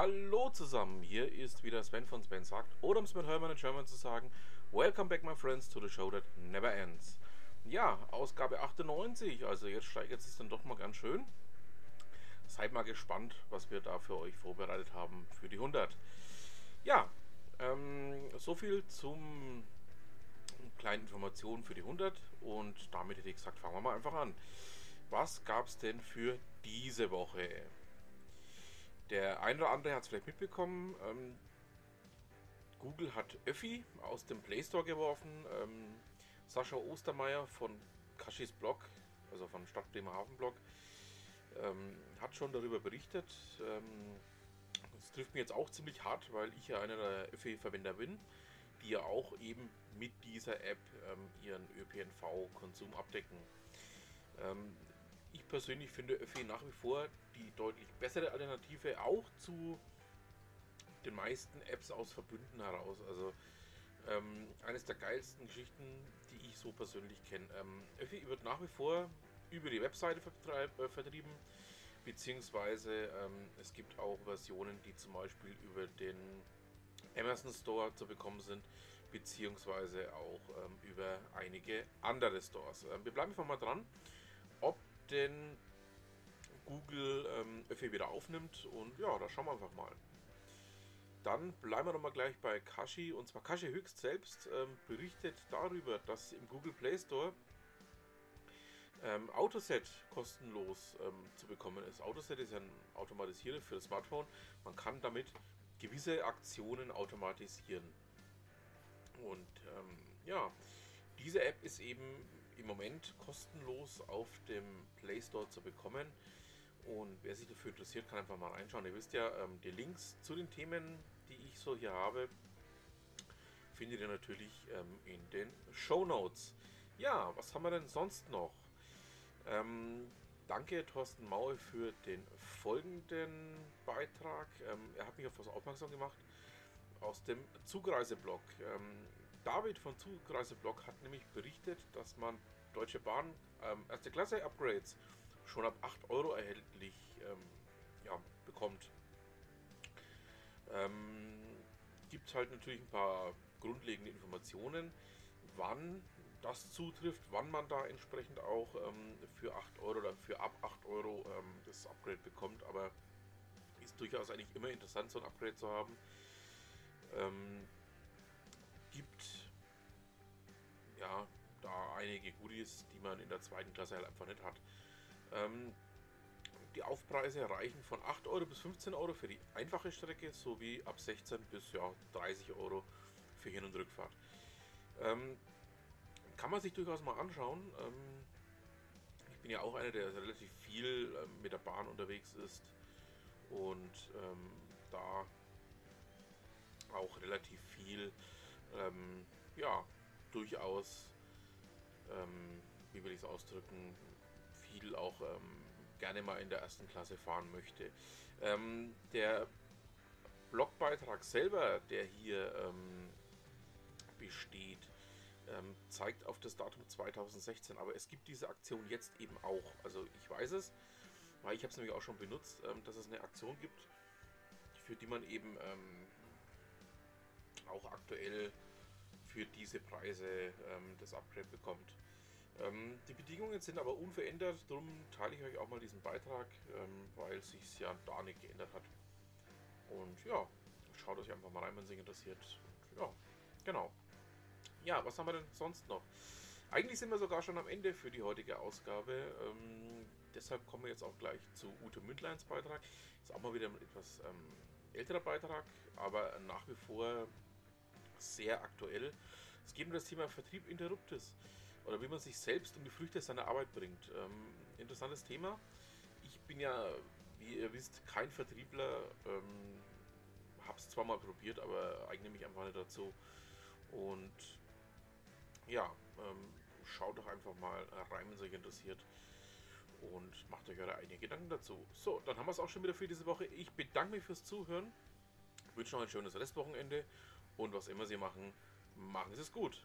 Hallo zusammen, hier ist wieder Sven von Sven sagt, oder um es mit Hermann in German zu sagen, Welcome back my friends to the show that never ends. Ja, Ausgabe 98, also jetzt steigert es dann doch mal ganz schön. Seid mal gespannt, was wir da für euch vorbereitet haben für die 100. Ja, ähm, so viel zum kleinen Informationen für die 100 und damit hätte ich gesagt, fangen wir mal einfach an. Was gab es denn für diese Woche? Der eine oder andere hat es vielleicht mitbekommen. Ähm, Google hat Öffi aus dem Play Store geworfen. Ähm, Sascha Ostermeier von Kashis Blog, also von Stadt Bremerhaven Blog, ähm, hat schon darüber berichtet. Ähm, das trifft mich jetzt auch ziemlich hart, weil ich ja einer der Öffi-Verwender bin, die ja auch eben mit dieser App ähm, ihren ÖPNV-Konsum abdecken. Ich persönlich finde Öffi nach wie vor die deutlich bessere Alternative, auch zu den meisten Apps aus Verbünden heraus. Also ähm, eines der geilsten Geschichten, die ich so persönlich kenne. Ähm, Öffi wird nach wie vor über die Webseite äh, vertrieben, beziehungsweise ähm, es gibt auch Versionen, die zum Beispiel über den Amazon Store zu bekommen sind, beziehungsweise auch ähm, über einige andere Stores. Ähm, wir bleiben einfach mal dran, denn Google ähm, Öffi wieder aufnimmt und ja, da schauen wir einfach mal. Dann bleiben wir nochmal gleich bei Kashi und zwar Kashi Höchst selbst ähm, berichtet darüber, dass im Google Play Store ähm, Autoset kostenlos ähm, zu bekommen ist. Autoset ist ein Automatisierer für das Smartphone. Man kann damit gewisse Aktionen automatisieren. Und ähm, ja, diese App ist eben im Moment kostenlos auf dem Play Store zu bekommen. Und wer sich dafür interessiert, kann einfach mal reinschauen. Ihr wisst ja, ähm, die Links zu den Themen, die ich so hier habe, findet ihr natürlich ähm, in den Show Notes. Ja, was haben wir denn sonst noch? Ähm, danke Thorsten Maue für den folgenden Beitrag. Ähm, er hat mich auf was aufmerksam gemacht aus dem Zugreiseblog. David von Zugreiseblog hat nämlich berichtet, dass man Deutsche Bahn ähm, erste Klasse Upgrades schon ab 8 Euro erhältlich ähm, ja, bekommt. Ähm, Gibt halt natürlich ein paar grundlegende Informationen, wann das zutrifft, wann man da entsprechend auch ähm, für 8 Euro oder für ab 8 Euro ähm, das Upgrade bekommt, aber ist durchaus eigentlich immer interessant, so ein Upgrade zu haben. Ähm, einige Goodies, die man in der zweiten Klasse halt einfach nicht hat. Ähm, die Aufpreise reichen von 8 Euro bis 15 Euro für die einfache Strecke sowie ab 16 bis ja, 30 Euro für Hin- und Rückfahrt. Ähm, kann man sich durchaus mal anschauen. Ähm, ich bin ja auch einer, der relativ viel ähm, mit der Bahn unterwegs ist und ähm, da auch relativ viel, ähm, ja, durchaus, ähm, wie will ich es ausdrücken, viel auch ähm, gerne mal in der ersten Klasse fahren möchte. Ähm, der Blogbeitrag selber, der hier ähm, besteht, ähm, zeigt auf das Datum 2016, aber es gibt diese Aktion jetzt eben auch. Also ich weiß es, weil ich habe es nämlich auch schon benutzt, ähm, dass es eine Aktion gibt, für die man eben auch aktuell für diese Preise ähm, das Upgrade bekommt. Ähm, die Bedingungen sind aber unverändert, darum teile ich euch auch mal diesen Beitrag, ähm, weil sich ja da nicht geändert hat. Und ja, schaut euch einfach mal rein, wenn es euch interessiert. Und ja, genau. Ja, was haben wir denn sonst noch? Eigentlich sind wir sogar schon am Ende für die heutige Ausgabe. Ähm, deshalb kommen wir jetzt auch gleich zu Ute Mündleins Beitrag. Ist auch mal wieder ein etwas ähm, älterer Beitrag, aber nach wie vor sehr aktuell. Es geht um das Thema Vertrieb Interruptus oder wie man sich selbst um die Früchte seiner Arbeit bringt. Ähm, interessantes Thema. Ich bin ja, wie ihr wisst, kein Vertriebler. Ähm, Habe es zwar mal probiert, aber eigne mich einfach nicht dazu. Und ja, ähm, schaut doch einfach mal rein, wenn es euch interessiert. Und macht euch eure eigenen Gedanken dazu. So, dann haben wir es auch schon wieder für diese Woche. Ich bedanke mich fürs Zuhören. Wünsche noch ein schönes Restwochenende. Und was immer Sie machen, machen Sie es gut.